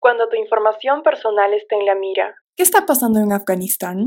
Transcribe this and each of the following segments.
Cuando tu información personal está en la mira. ¿Qué está pasando en Afganistán?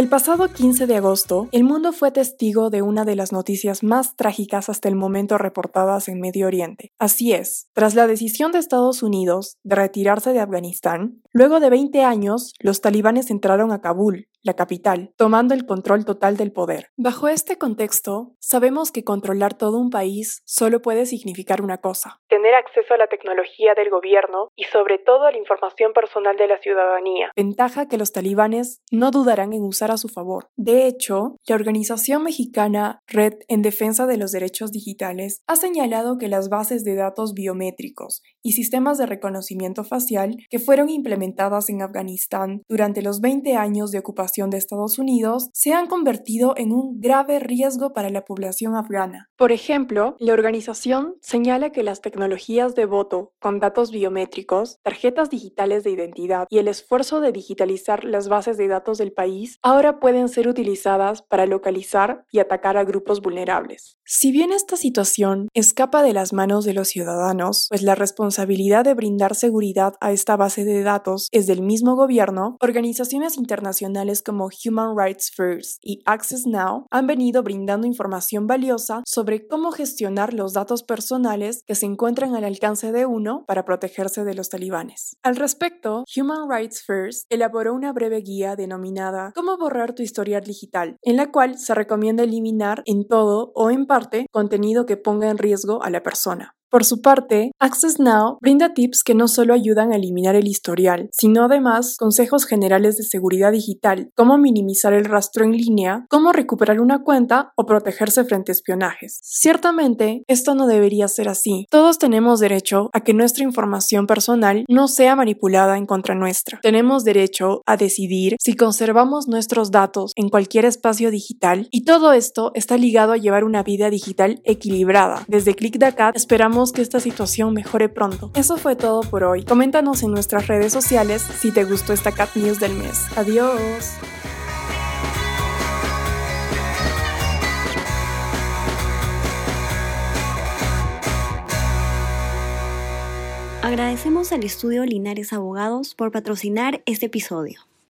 El pasado 15 de agosto, el mundo fue testigo de una de las noticias más trágicas hasta el momento reportadas en Medio Oriente. Así es, tras la decisión de Estados Unidos de retirarse de Afganistán, luego de 20 años, los talibanes entraron a Kabul, la capital, tomando el control total del poder. Bajo este contexto, sabemos que controlar todo un país solo puede significar una cosa. Tener acceso a la tecnología del gobierno y sobre todo a la información personal de la ciudadanía. Ventaja que los talibanes no dudarán en usar a su favor. De hecho, la organización mexicana Red en Defensa de los Derechos Digitales ha señalado que las bases de datos biométricos y sistemas de reconocimiento facial que fueron implementadas en Afganistán durante los 20 años de ocupación de Estados Unidos se han convertido en un grave riesgo para la población afgana. Por ejemplo, la organización señala que las tecnologías de voto con datos biométricos, tarjetas digitales de identidad y el esfuerzo de digitalizar las bases de datos del país ahora pueden ser utilizadas para localizar y atacar a grupos vulnerables. Si bien esta situación escapa de las manos de los ciudadanos, pues la responsabilidad de brindar seguridad a esta base de datos es del mismo gobierno, organizaciones internacionales como Human Rights First y Access Now han venido brindando información valiosa sobre cómo gestionar los datos personales que se encuentran al alcance de uno para protegerse de los talibanes. Al respecto, Human Rights First elaboró una breve guía denominada Cómo borrar tu historial digital, en la cual se recomienda eliminar en todo o en parte contenido que ponga en riesgo a la persona. Por su parte, Access Now brinda tips que no solo ayudan a eliminar el historial, sino además consejos generales de seguridad digital, cómo minimizar el rastro en línea, cómo recuperar una cuenta o protegerse frente a espionajes. Ciertamente, esto no debería ser así. Todos tenemos derecho a que nuestra información personal no sea manipulada en contra nuestra. Tenemos derecho a decidir si conservamos nuestros datos en cualquier espacio digital y todo esto está ligado a llevar una vida digital equilibrada. Desde ClickDaCat que esta situación mejore pronto. Eso fue todo por hoy. Coméntanos en nuestras redes sociales si te gustó esta Cat News del mes. Adiós. Agradecemos al estudio Linares Abogados por patrocinar este episodio.